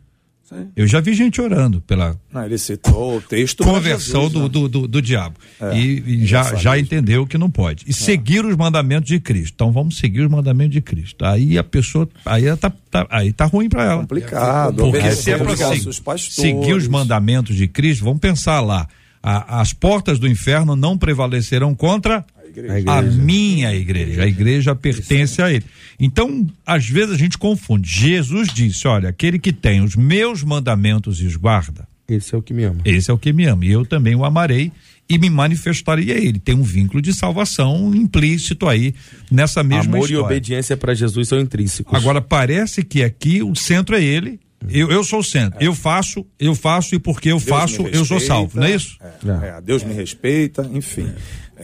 Eu já vi gente orando pela não, ele citou o texto conversão Jesus, do, né? do, do, do, diabo. É, e, e já, já entendeu que não pode. E é. seguir os mandamentos de Cristo. Então vamos seguir os mandamentos de Cristo. Aí a pessoa. Aí tá, tá aí tá ruim para ela. Complicado. Porque se é para seguir, seguir os mandamentos de Cristo, vamos pensar lá. A, as portas do inferno não prevalecerão contra igreja. A minha igreja. A igreja pertence a ele. Então, às vezes a gente confunde. Jesus disse: olha, aquele que tem os meus mandamentos e os guarda. Esse é o que me ama. Esse é o que me ama. E eu também o amarei e me manifestaria a ele. Tem um vínculo de salvação implícito aí nessa mesma Amor história. e obediência para Jesus são intrínsecos. Agora parece que aqui o centro é ele. Eu, eu sou o centro. É. Eu faço, eu faço e porque eu Deus faço, eu sou salvo, não é isso? É, é, Deus me respeita, enfim.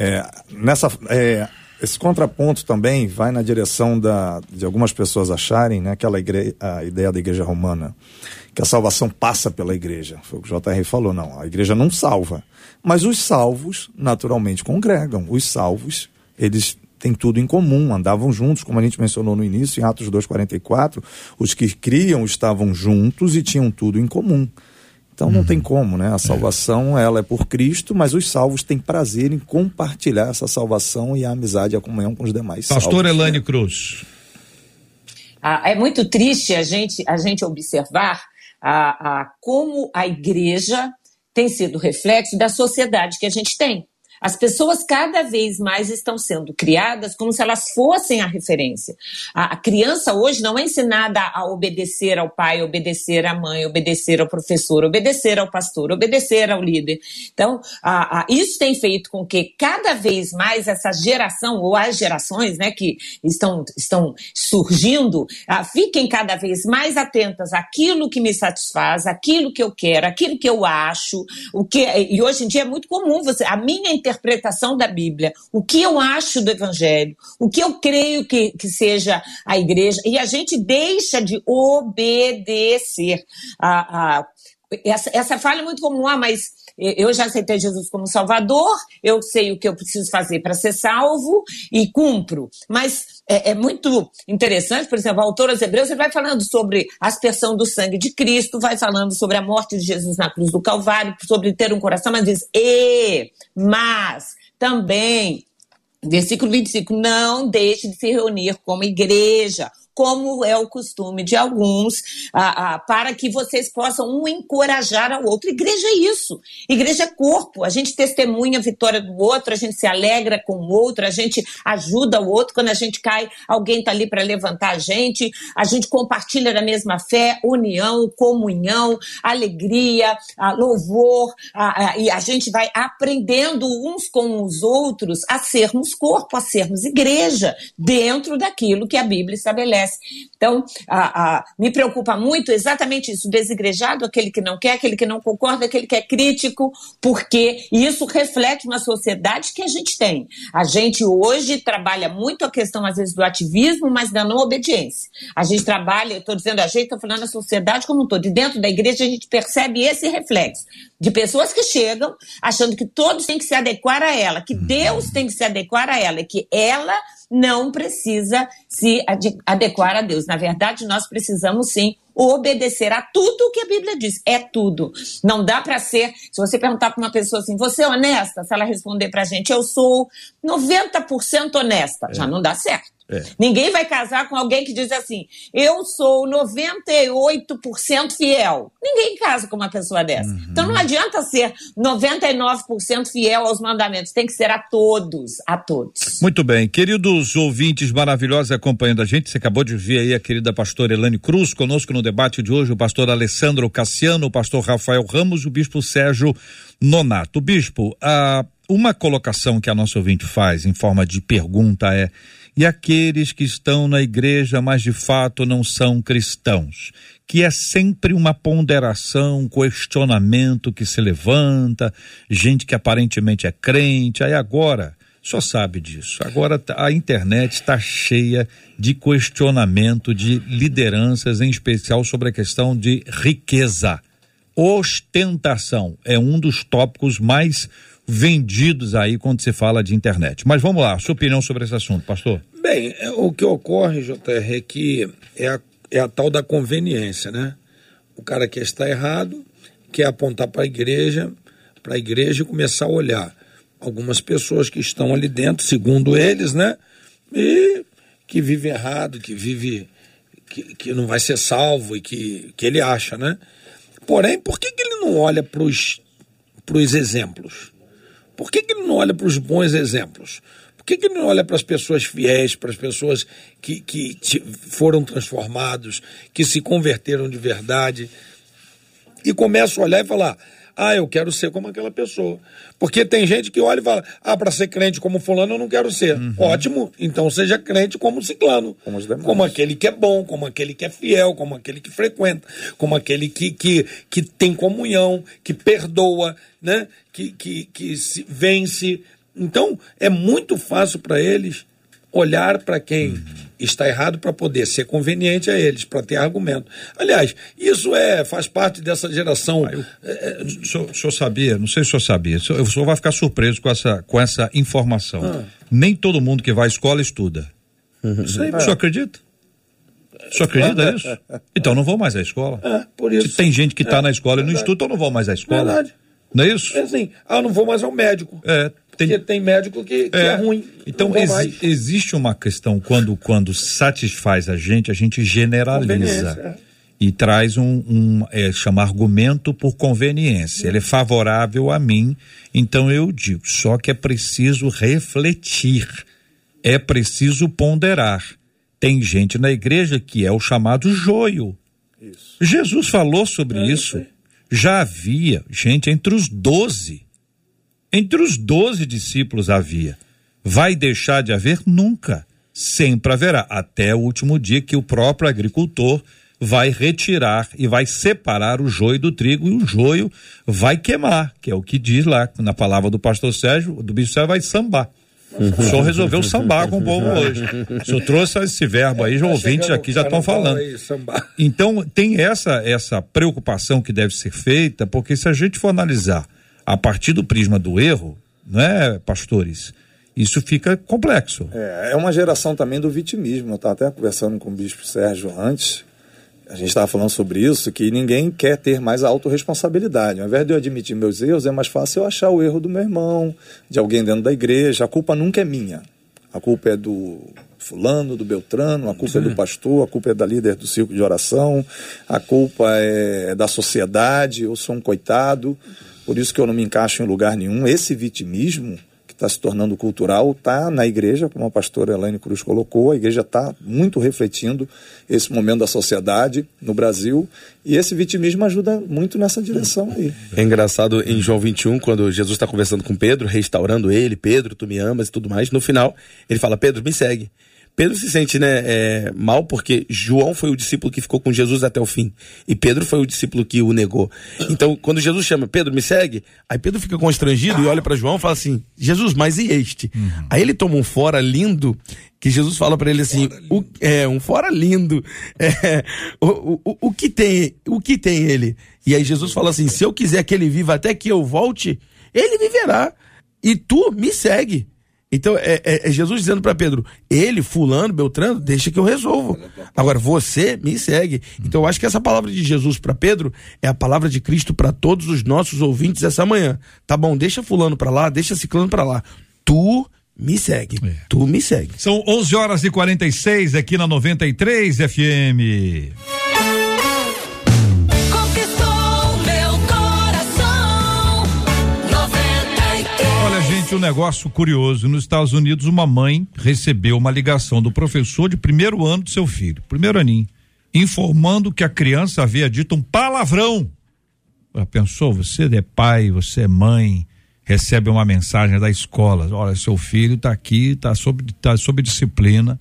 É, nessa, é, esse contraponto também vai na direção da, de algumas pessoas acharem né, aquela igre, a ideia da igreja romana, que a salvação passa pela igreja. Foi o que o JR falou, não, a igreja não salva. Mas os salvos, naturalmente, congregam. Os salvos, eles têm tudo em comum, andavam juntos, como a gente mencionou no início, em Atos 2,44, os que criam estavam juntos e tinham tudo em comum. Então não tem como, né? A salvação, ela é por Cristo, mas os salvos têm prazer em compartilhar essa salvação e a amizade e a comunhão com os demais Pastor salvos. Elane Cruz. Ah, é muito triste a gente, a gente observar ah, ah, como a igreja tem sido reflexo da sociedade que a gente tem. As pessoas cada vez mais estão sendo criadas como se elas fossem a referência. A, a criança hoje não é ensinada a obedecer ao pai, obedecer à mãe, obedecer ao professor, obedecer ao pastor, obedecer ao líder. Então, a, a, isso tem feito com que cada vez mais essa geração, ou as gerações né, que estão, estão surgindo, fiquem cada vez mais atentas àquilo que me satisfaz, àquilo que eu quero, àquilo que eu acho. O que, e hoje em dia é muito comum você. A minha interpretação da Bíblia, o que eu acho do Evangelho, o que eu creio que, que seja a igreja, e a gente deixa de obedecer. A, a, essa, essa falha é muito comum, ah, mas eu já aceitei Jesus como Salvador, eu sei o que eu preciso fazer para ser salvo e cumpro. Mas é, é, muito interessante, por exemplo, o autor aos Hebreus vai falando sobre a aspersão do sangue de Cristo, vai falando sobre a morte de Jesus na cruz do Calvário, sobre ter um coração, mas diz, e, mas, também Versículo 25: Não deixe de se reunir como igreja, como é o costume de alguns, para que vocês possam um encorajar ao outro. Igreja é isso. Igreja é corpo. A gente testemunha a vitória do outro, a gente se alegra com o outro, a gente ajuda o outro. Quando a gente cai, alguém está ali para levantar a gente. A gente compartilha da mesma fé, união, comunhão, alegria, louvor. e a gente vai aprendendo uns com os outros a sermos corpo, a sermos igreja, dentro daquilo que a Bíblia estabelece. Então, a, a, me preocupa muito exatamente isso, desigrejado, aquele que não quer, aquele que não concorda, aquele que é crítico, porque isso reflete uma sociedade que a gente tem. A gente hoje trabalha muito a questão, às vezes, do ativismo, mas da não obediência. A gente trabalha, eu estou dizendo a gente, estou falando a sociedade como um todo, e dentro da igreja a gente percebe esse reflexo de pessoas que chegam achando que todos têm que se adequar a ela, que Deus tem que se adequar a ela, e que ela não precisa se ade- adequar a Deus. Na verdade, nós precisamos sim obedecer a tudo o que a Bíblia diz. É tudo. Não dá para ser. Se você perguntar para uma pessoa assim, você é honesta? Se ela responder para a gente, eu sou 90% honesta, já não dá certo. Ninguém vai casar com alguém que diz assim, eu sou 98% fiel. Ninguém casa com uma pessoa dessa. Então não adianta ser 99% fiel aos mandamentos, tem que ser a todos, a todos. Muito bem, queridos ouvintes maravilhosos acompanhando a gente, você acabou de ver aí a querida pastora Elane Cruz, conosco no debate de hoje, o pastor Alessandro Cassiano, o pastor Rafael Ramos, o bispo Sérgio Nonato. Bispo, ah, uma colocação que a nossa ouvinte faz em forma de pergunta é: e aqueles que estão na igreja, mas de fato não são cristãos? Que é sempre uma ponderação, um questionamento que se levanta, gente que aparentemente é crente, aí agora só sabe disso. Agora tá- a internet está cheia de questionamento de lideranças, em especial sobre a questão de riqueza. Ostentação é um dos tópicos mais vendidos aí quando se fala de internet. Mas vamos lá, sua opinião sobre esse assunto, pastor? Bem, é, o que ocorre, JR, é que é a, é a tal da conveniência, né? O cara quer estar errado, quer apontar para a igreja, para a igreja e começar a olhar algumas pessoas que estão ali dentro, segundo eles, né? E que vive errado, que vive que, que não vai ser salvo e que, que ele acha, né? Porém, por que, que ele não olha para os exemplos? Por que, que ele não olha para os bons exemplos? Por que, que ele não olha para as pessoas fiéis, para as pessoas que, que ti- foram transformados, que se converteram de verdade? E começa a olhar e falar: ah, eu quero ser como aquela pessoa. Porque tem gente que olha e fala: ah, para ser crente como fulano eu não quero ser. Ótimo, então seja crente como ciclano. Como. Como aquele que é bom, como aquele que é fiel, como aquele que frequenta, como aquele que, que, que tem comunhão, que perdoa, né? que, que, que se vence. Então, é muito fácil para eles olhar para quem está errado para poder ser conveniente a eles, para ter argumento. Aliás, isso é faz parte dessa geração. Ah, eu, o, senhor, o senhor sabia, não sei se o senhor sabia, o senhor, o senhor vai ficar surpreso com essa, com essa informação. Ah. Nem todo mundo que vai à escola estuda. Isso aí, O senhor acredita? O senhor acredita nisso? Então não vou mais à escola. É, por Se isso. tem gente que está É, na escola e não estuda, então não vou mais à escola. Verdade. Não é isso? É assim, ah, eu não vou mais ao médico. É, tem- Porque tem médico que, que é. ruim. Então mais. existe uma questão quando quando satisfaz a gente, a gente generaliza é. e traz um, um é, chama argumento por conveniência. Ele é favorável a mim, então eu digo. Só que é preciso refletir, é preciso ponderar. Tem gente na igreja que é o chamado joio. Jesus falou sobre isso. Já havia gente entre os doze. Entre os doze discípulos havia. Vai deixar de haver? Nunca. Sempre haverá. Até o último dia que o próprio agricultor vai retirar e vai separar o joio do trigo e o joio vai queimar, que é o que diz lá na palavra do pastor Sérgio, do bicho Sérgio vai sambar. O senhor resolveu sambar com o povo hoje. O senhor trouxe esse verbo aí, já Tá ouvintes aqui já estão falando. aí. Então, tem essa, essa preocupação que deve ser feita, porque se a gente for analisar a partir do prisma do erro, não é, pastores? Isso fica complexo. É, é uma geração também do vitimismo. Eu estava até conversando com o bispo Sérgio antes. A gente estava falando sobre isso, que ninguém quer ter mais autorresponsabilidade. Ao invés de eu admitir meus erros, é mais fácil eu achar o erro do meu irmão, de alguém dentro da igreja. A culpa nunca é minha. A culpa é do fulano, do Beltrano, a culpa é do pastor, a culpa é da líder do círculo de oração, a culpa é da sociedade, eu sou um coitado, por isso que eu não me encaixo em lugar nenhum. Esse vitimismo que está se tornando cultural está na igreja, como a pastora Elaine Cruz colocou, a igreja está muito refletindo esse momento da sociedade no Brasil e esse vitimismo ajuda muito nessa direção aí. É engraçado em João 21, quando Jesus está conversando com Pedro, restaurando ele, Pedro, tu me amas e tudo mais. No final, ele fala: Pedro, me segue. Pedro se sente né, é, mal porque João foi o discípulo que ficou com Jesus até o fim. E Pedro foi o discípulo que o negou. Então, quando Jesus chama, Pedro, me segue, aí Pedro fica constrangido e olha para João e fala assim: Jesus, mas e este? Aí ele toma um fora lindo que Jesus fala para ele assim: o, é, um fora lindo. É, o, o, o, que tem, o que tem ele? E aí Jesus fala assim: se eu quiser que ele viva até que eu volte, ele viverá. E tu me segue. Então é, é- é Jesus dizendo para Pedro: ele, Fulano, Beltrano, deixa que eu resolvo. Agora você me segue. Então eu acho que essa palavra de Jesus para Pedro é a palavra de Cristo para todos os nossos ouvintes essa manhã. Tá bom, deixa Fulano para lá, deixa Ciclano para lá. Tu me segue. Tu me segue. São 11 horas e 46 aqui na 93 FM. Gente, um negócio curioso. Nos Estados Unidos, uma mãe recebeu uma ligação do professor de primeiro ano do seu filho, primeiro aninho, informando que a criança havia dito um palavrão. Já pensou? Você é pai, você é mãe, recebe uma mensagem da escola. Olha, seu filho está aqui, está sob, tá sob disciplina,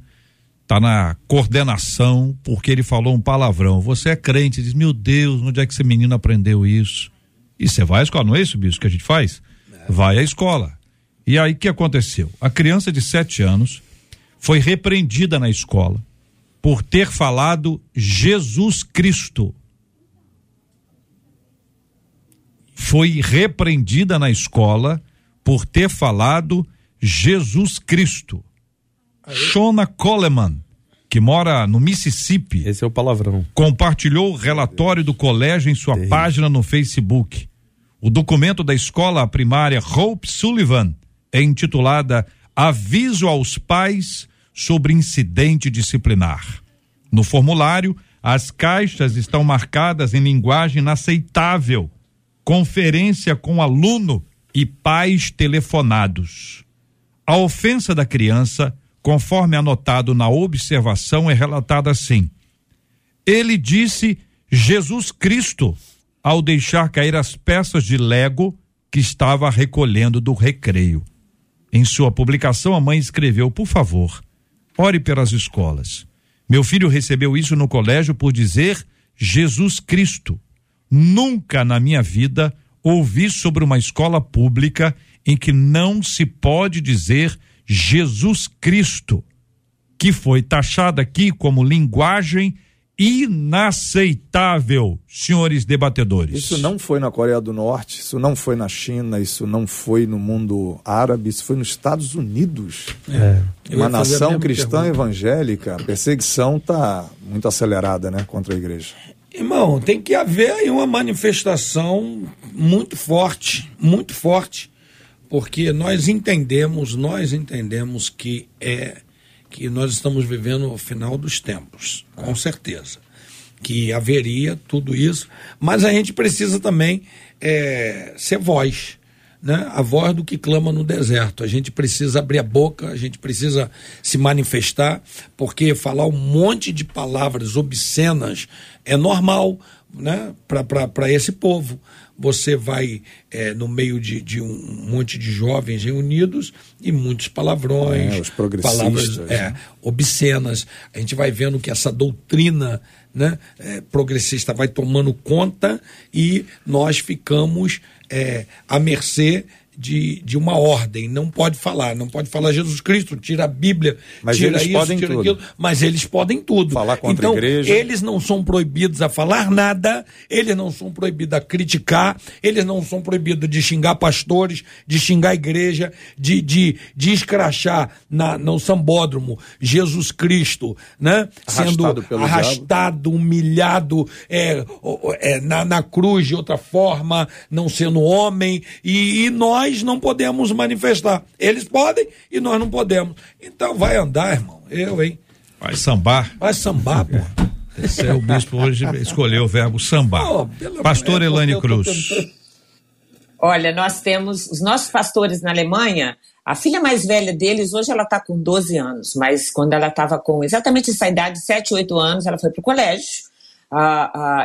está na coordenação, porque ele falou um palavrão. Você é crente, diz, meu Deus, onde é que esse menino aprendeu isso? E você vai à escola, não é isso, bicho, que a gente faz? Vai à escola. E aí o que aconteceu? A criança de sete anos foi repreendida na escola por ter falado Jesus Cristo. Foi repreendida na escola por ter falado Jesus Cristo. Shona Coleman, que mora no Mississippi, Esse é o palavrão. compartilhou o relatório do colégio em sua página no Facebook. O documento da escola primária Hope Sullivan é intitulada Aviso aos pais sobre incidente disciplinar. No formulário, as caixas estão marcadas em linguagem inaceitável, conferência com aluno e pais telefonados. A ofensa da criança, conforme anotado na observação, é relatada assim: ele disse Jesus Cristo ao deixar cair as peças de Lego que estava recolhendo do recreio. Em sua publicação, a mãe escreveu: Por favor, ore pelas escolas. Meu filho recebeu isso no colégio por dizer Jesus Cristo. Nunca na minha vida ouvi sobre uma escola pública em que não se pode dizer Jesus Cristo. que foi taxada aqui como linguagem inaceitável, senhores debatedores. Isso não foi na Coreia do Norte, isso não foi na China, isso não foi no mundo árabe, isso foi nos Estados Unidos. É. Uma nação cristã pergunta. evangélica, a perseguição está muito acelerada né, contra a igreja. Irmão, tem que haver aí uma manifestação muito forte, muito forte, porque nós entendemos, nós entendemos que é que nós estamos vivendo o final dos tempos, com certeza, que haveria tudo isso, mas a gente precisa também é, ser voz, né? A voz do que clama no deserto. A gente precisa abrir a boca, a gente precisa se manifestar, porque falar um monte de palavras obscenas é normal, né? Para esse povo. Você vai é, no meio de, de um monte de jovens reunidos e muitos palavrões, É, os progressistas, palavras né? obscenas. A gente vai vendo que essa doutrina né, é, progressista vai tomando conta e nós ficamos é, à mercê de, de uma ordem. Não pode falar, não pode falar Jesus Cristo, tira a Bíblia, Mas tira eles isso, podem tira tudo. aquilo. Mas eles podem tudo. Falar contra então, a igreja. eles não são proibidos a falar nada, eles não são proibidos a criticar, eles não são proibidos de xingar pastores, de xingar a igreja, de, de, de escrachar na, no sambódromo Jesus Cristo, né? Arrastado Sendo arrastado, humilhado é, é, na, na cruz de outra forma, não sendo homem, e, e nós não podemos manifestar. Eles podem e nós não podemos. Então vai andar, irmão. Eu, hein? Vai sambar. Vai sambar, pô. Esse é o bispo hoje escolheu o verbo sambar. Oh, Pastor porque Elane Cruz. Olha, nós temos os nossos pastores na Alemanha. A filha mais velha deles, hoje ela está com 12 anos, mas quando ela estava com exatamente essa idade, 7, 8 anos, ela foi para o colégio.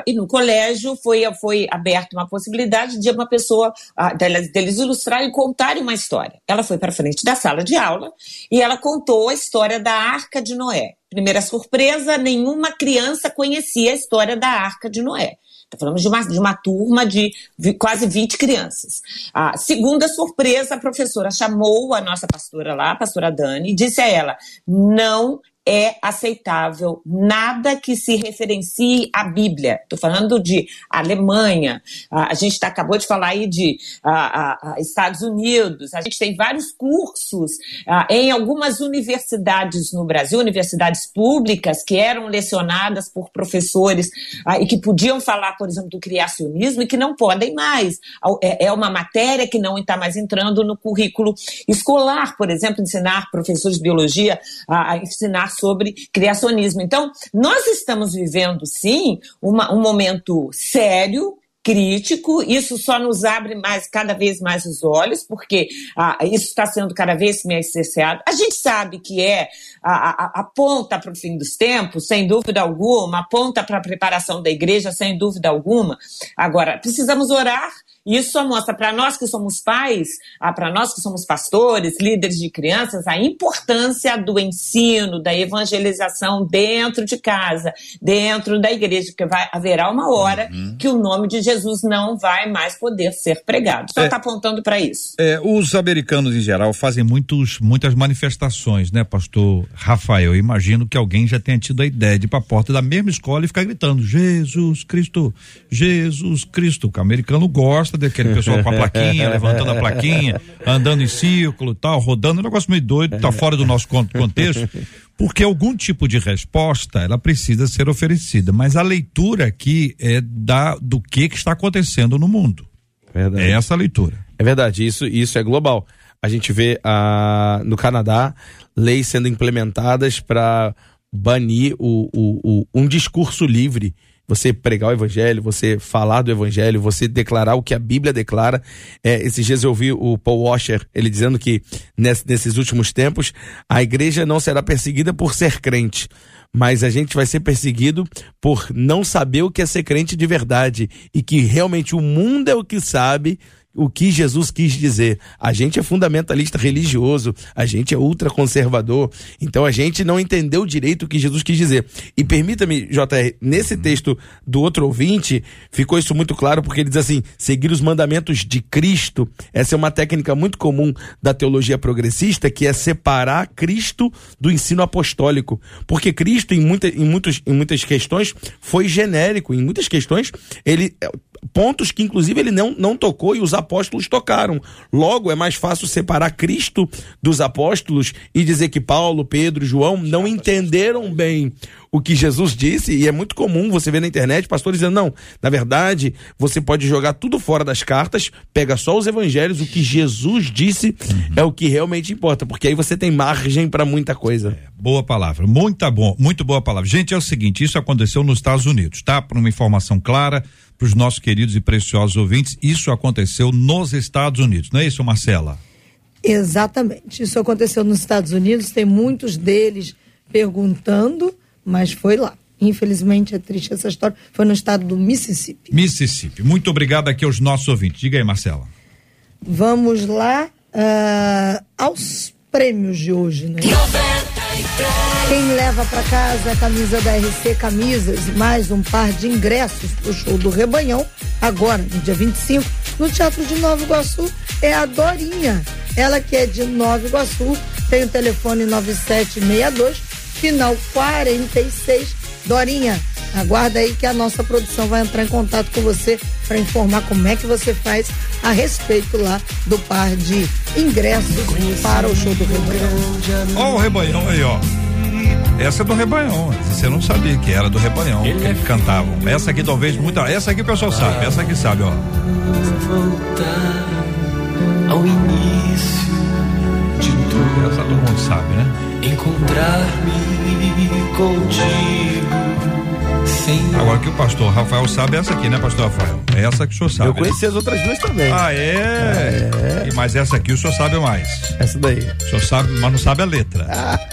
E no colégio foi, foi aberta uma possibilidade de uma pessoa, delas, deles ilustrarem e contarem uma história. Ela foi para frente da sala de aula e ela contou a história da Arca de Noé. Primeira surpresa, nenhuma criança conhecia a história da Arca de Noé. Tá falando de uma, de uma turma de quase 20 crianças. Segunda surpresa, a professora chamou a nossa pastora lá, a pastora Dani, e disse a ela: não é aceitável nada que se referencie à Bíblia. Estou falando de Alemanha, a, a gente tá, acabou de falar aí de a, a- a Estados Unidos, a gente tem vários cursos ah, em algumas universidades no Brasil, universidades públicas, que eram lecionadas por professores e que podiam falar, por exemplo, do criacionismo e que não podem mais. É, é uma matéria que não está mais entrando no currículo escolar, por exemplo, ensinar professores de biologia a, a ensinar sobre criacionismo. Então, nós estamos vivendo, sim, uma- um momento sério, crítico, isso só nos abre mais, cada vez mais os olhos, porque ah, isso está sendo cada vez mais cerceado. A gente sabe que é a, a, a ponta para o fim dos tempos, sem dúvida alguma, a ponta para a preparação da igreja, sem dúvida alguma. Agora, precisamos orar. Isso só mostra para nós que somos pais, ah, para nós que somos pastores, líderes de crianças, a importância do ensino, da evangelização dentro de casa, dentro da igreja, porque vai haverá uma hora que o nome de Jesus não vai mais poder ser pregado. Só É. está apontando para isso. É, os americanos em geral fazem muitos, muitas manifestações, né, pastor Rafael? Eu imagino que alguém já tenha tido a ideia de ir para a porta da mesma escola e ficar gritando: Jesus Cristo, Jesus Cristo. Que o americano gosta daquele pessoal com a plaquinha, levantando a plaquinha, andando em círculo tal, rodando. Um negócio meio doido, tá fora do nosso con- contexto. Porque algum tipo de resposta ela precisa ser oferecida, mas a leitura aqui é da do que, que está acontecendo no mundo. Verdade. É essa a leitura. É verdade, isso, isso é global. A gente vê ah, no Canadá leis sendo implementadas para banir o, o- o- um discurso livre. Você pregar o evangelho, você falar do evangelho, você declarar o que a Bíblia declara. É, esses dias eu ouvi o Paul Washer, ele dizendo que ness- nesses últimos tempos a igreja não será perseguida por ser crente, mas a gente vai ser perseguido por não saber o que é ser crente de verdade e que realmente o mundo é o que sabe o que Jesus quis dizer. A gente é fundamentalista religioso, a gente é ultraconservador, então a gente não entendeu direito o que Jesus quis dizer. E permita-me, JR, nesse texto do outro ouvinte, ficou isso muito claro, porque ele diz assim: seguir os mandamentos de Cristo. Essa é uma técnica muito comum da teologia progressista, que é separar Cristo do ensino apostólico. Porque Cristo, em, muita, em, muitos, em muitas questões, foi genérico. Em muitas questões, ele. Pontos que, inclusive, ele não, não tocou e os apóstolos tocaram. Logo, é mais fácil separar Cristo dos apóstolos e dizer que Paulo, Pedro, João não entenderam bem o que Jesus disse, e é muito comum você ver na internet pastores dizendo: não, na verdade, você pode jogar tudo fora das cartas, pega só os evangelhos, o que Jesus disse é o que realmente importa, porque aí você tem margem para muita coisa. Boa palavra, muito bom, muito boa palavra. Gente, é o seguinte, isso aconteceu nos Estados Unidos, tá? Para uma informação clara para os nossos queridos e preciosos ouvintes, isso aconteceu nos Estados Unidos, não é isso, Marcela? Exatamente. Isso aconteceu nos Estados Unidos, tem muitos deles perguntando, mas foi lá. Infelizmente é triste essa história. Foi no estado do Mississippi. Mississippi. Muito obrigado aqui aos nossos ouvintes. Diga aí, Marcela. Vamos lá ah, aos prêmios de hoje, né? Quem leva para casa a camisa da RC Camisas e mais um par de ingressos para o show do Rebanhão, agora, no dia 25, no Teatro de Nova Iguaçu, é a Dorinha. Ela que é de Nova Iguaçu, tem o telefone 9762, final 46. Dorinha, aguarda aí que a nossa produção vai entrar em contato com você para informar como é que você faz a respeito lá do par de ingressos para o show do Rebanhão. Ó o rebanhão aí, ó. Essa é do rebanhão. Você não sabia que era do rebanhão que eles cantavam. Essa aqui talvez muita. Essa aqui o pessoal sabe. Essa aqui sabe, ó. voltar ao início de tudo, Essa todo mundo sabe, né? Encontrar-me contigo sem Agora que o pastor Rafael sabe é essa aqui, né, pastor Rafael? É essa que o senhor sabe. Eu conheci as outras duas também. Ah, é? E- Mas essa aqui o senhor sabe mais. Essa daí. O senhor sabe, mas não sabe a letra.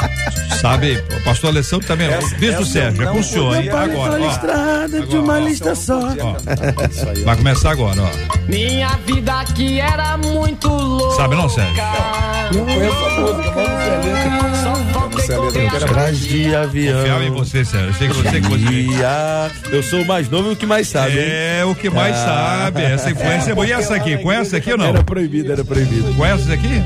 sabe, o pastor Alessandro também. o bispo Sérgio, é com o senhor, hein? Agora, ó. estrada de uma lista só. Ó, vai começar agora, ó. minha vida aqui era muito louca. Sabe não, Sérgio? Não conheço a música, mas não sei a letra. Só Essa é a letra Atrás de avião. Confiava em você, Sérgio. Achei que você que você. Dia. Eu sou o mais novo e o que mais sabe, hein? É o que mais sabe. Essa influência é boa. E essa aqui? Conhece essa aqui ou não? Era proibido, era proibido. Conhece essa aqui?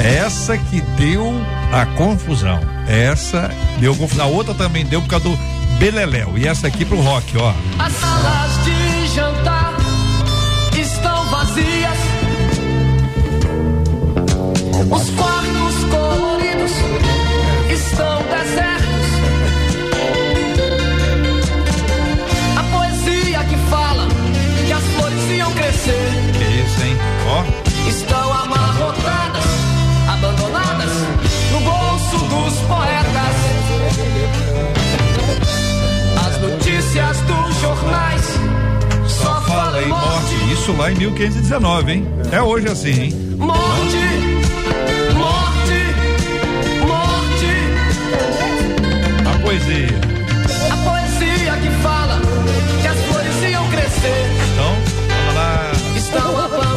Essa que deu a confusão. Essa deu confusão. A outra também deu por causa do Beleléu. E essa aqui pro rock, ó. As salas de jantar estão vazias. Os quartos coloridos estão desertos. A poesia que fala que as flores iam crescer Que isso, hein? Ó. estão amarrotadas, abandonadas no bolso dos poetas. As notícias dos jornais só falam em morte. Isso lá em 1519, hein? É hoje assim, hein? Morte,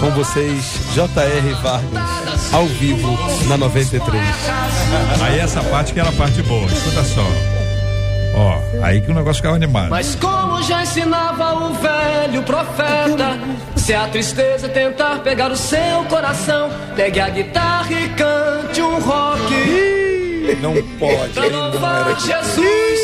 Com vocês, J.R. Vargas, ao vivo na 93. Aí essa parte que era a parte boa. Escuta só. Ó, aí que o negócio ficava animado. Mas como já ensinava o velho profeta, se a tristeza tentar pegar o seu coração, pegue a guitarra e cante um rock. Não pode, Pra louvar. Jesus.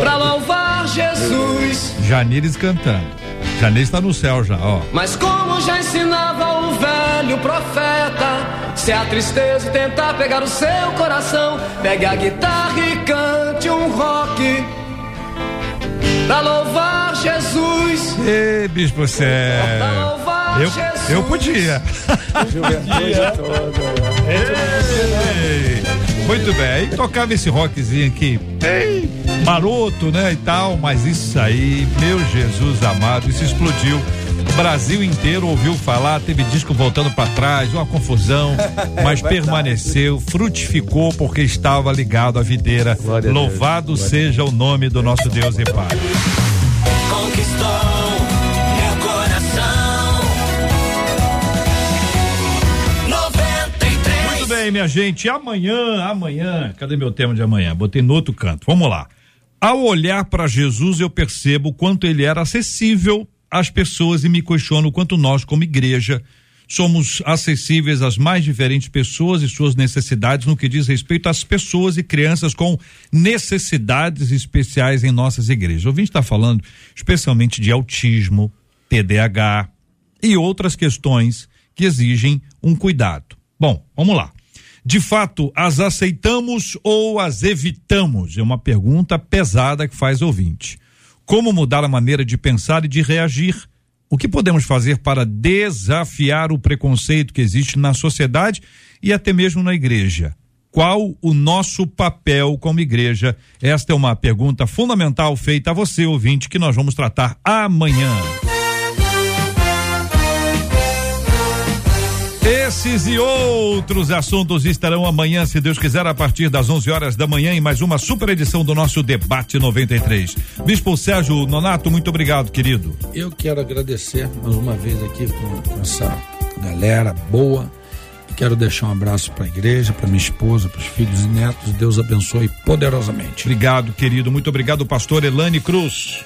Pra louvar Jesus. Janires cantando. Janires tá no céu já, ó. Mas como já ensinava o velho profeta, se a tristeza tentar pegar o seu coração, pegue a guitarra e cante um rock. Pra louvar Jesus. Ê, Bispo Pra Sérgio. louvar Eu, Jesus. eu podia. Ei, Muito bem, aí tocava esse rockzinho aqui, ei, maroto, né, e tal, mas isso aí, meu Jesus amado, isso explodiu. Brasil inteiro ouviu falar, teve disco voltando para trás, uma confusão, mas permaneceu, frutificou porque estava ligado à videira. Glória. Louvado seja o nome do nosso Deus e Pai. Conquistou meu coração. 93. Muito bem, minha gente. Amanhã, amanhã, cadê meu tema de amanhã? Botei no outro canto. Vamos lá. Ao olhar para Jesus, eu percebo quanto ele era acessível às pessoas e me questiono quanto nós, como igreja, somos acessíveis às mais diferentes pessoas e suas necessidades no que diz respeito às pessoas e crianças com necessidades especiais em nossas igrejas. Ouvinte está falando especialmente de autismo, TDAH e outras questões que exigem um cuidado. Bom, vamos lá. De fato, as aceitamos ou as evitamos? É uma pergunta pesada que faz ouvinte. Como mudar a maneira de pensar e de reagir? O que podemos fazer para desafiar o preconceito que existe na sociedade e até mesmo na igreja? Qual o nosso papel como igreja? Esta é uma pergunta fundamental feita a você, ouvinte, que nós vamos tratar amanhã. Esses e outros assuntos estarão amanhã, se Deus quiser, a partir das 11 horas da manhã, em mais uma super edição do nosso Debate 93. Bispo Sérgio Nonato, muito obrigado, querido. Eu quero agradecer mais uma vez aqui com, com essa galera boa. Quero deixar um abraço para a igreja, para minha esposa, para os filhos e netos. Deus abençoe poderosamente. Obrigado, querido. Muito obrigado, pastor Elane Cruz.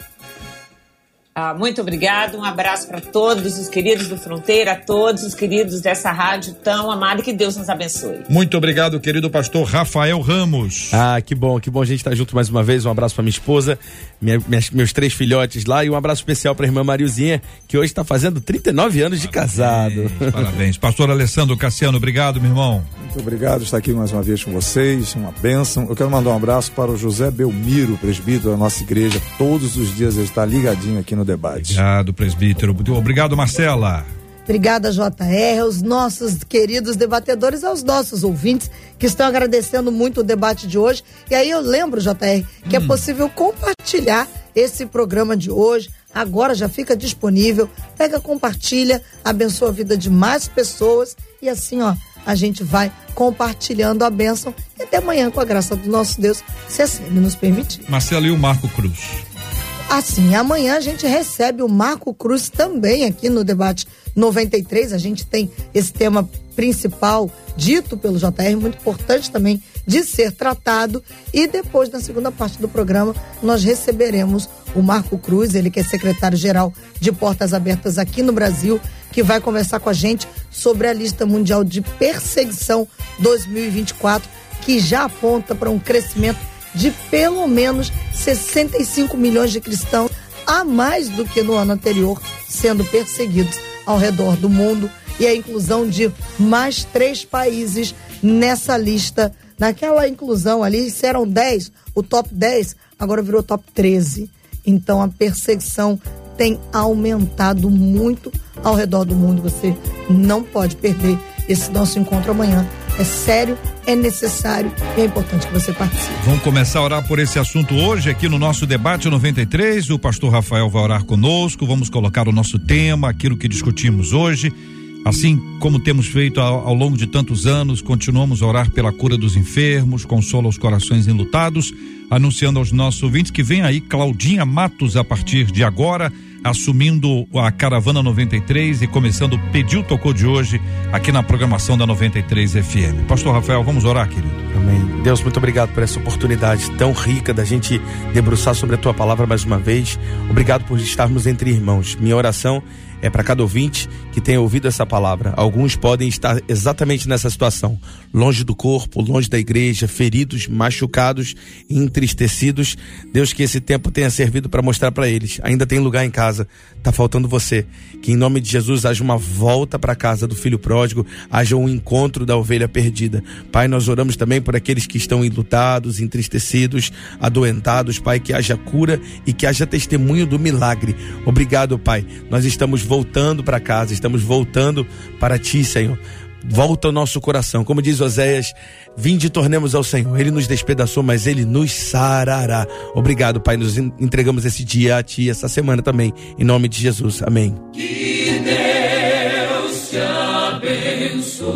Ah, muito obrigado, um abraço para todos os queridos do Fronteira, a todos os queridos dessa rádio tão amada, que Deus nos abençoe. Muito obrigado, querido pastor Rafael Ramos. Ah, que bom, que bom a gente estar junto mais uma vez. Um abraço pra minha esposa, minha- minhas- meus três filhotes lá e um abraço especial pra irmã Mariozinha, que hoje está fazendo 39 anos de casado. Parabéns, Parabéns. Pastor Alessandro Cassiano, obrigado, meu irmão. Muito obrigado por estar aqui mais uma vez com vocês, uma bênção. Eu quero mandar um abraço para o José Belmiro, presbítero da nossa igreja. Todos os dias ele está ligadinho aqui no debate. Obrigado, presbítero. Obrigado, Marcela. Obrigada, JR, aos nossos queridos debatedores, aos nossos ouvintes que estão agradecendo muito o debate de hoje. E aí eu lembro, JR, que é possível compartilhar esse programa de hoje. Agora já fica disponível. Pega, compartilha, abençoa a vida de mais pessoas. E assim, ó, a gente vai compartilhando a bênção. E até amanhã, com a graça do nosso Deus, se assim ele nos permitir. Marcelo e o Marco Cruz. Assim, amanhã a gente recebe o Marco Cruz também aqui no debate 93. A gente tem esse tema principal dito pelo JR, muito importante também de ser tratado. E depois, na segunda parte do programa, nós receberemos o Marco Cruz, ele que é secretário-geral de Portas Abertas aqui no Brasil, que vai conversar com a gente sobre a lista mundial de perseguição 2024, que já aponta para um crescimento de pelo menos 65 milhões de cristãos a mais do que no ano anterior sendo perseguidos ao redor do mundo e a inclusão de mais três países nessa lista. Naquela inclusão ali, se eram 10, o top 10 agora virou top 13. Então a perseguição tem aumentado muito ao redor do mundo. Você não pode perder esse nosso encontro amanhã. É sério, é necessário e é importante que você participe. Vamos começar a orar por esse assunto hoje aqui no nosso debate 93. O pastor Rafael vai orar conosco. Vamos colocar o nosso tema, aquilo que discutimos hoje. Assim como temos feito ao, ao longo de tantos anos, continuamos a orar pela cura dos enfermos, consola os corações enlutados, anunciando aos nossos ouvintes que vem aí Claudinha Matos a partir de agora, assumindo a Caravana 93 e começando o Pediu Tocou de hoje aqui na programação da 93 FM. Pastor Rafael, vamos orar, querido. Amém. Deus, muito obrigado por essa oportunidade tão rica da gente debruçar sobre a tua palavra mais uma vez. Obrigado por estarmos entre irmãos. Minha oração é para cada ouvinte que tenha ouvido essa palavra. Alguns podem estar exatamente nessa situação, longe do corpo, longe da igreja, feridos, machucados, entristecidos. Deus, que esse tempo tenha servido para mostrar para eles. Ainda tem lugar em casa, tá faltando você. Que em nome de Jesus haja uma volta para casa do filho pródigo, haja um encontro da ovelha perdida. Pai, nós oramos também por aqueles que estão enlutados, entristecidos, adoentados, Pai, que haja cura e que haja testemunho do milagre. Obrigado, Pai. Nós estamos voltando para casa, estamos voltando para Ti, Senhor. volta ao nosso coração. Como diz Oséias, vinde e tornemos ao Senhor. Ele nos despedaçou, mas ele nos sarará. Obrigado, Pai. Nos entregamos esse dia a Ti, essa semana também. Em nome de Jesus. Amém. Que Deus te abençoe.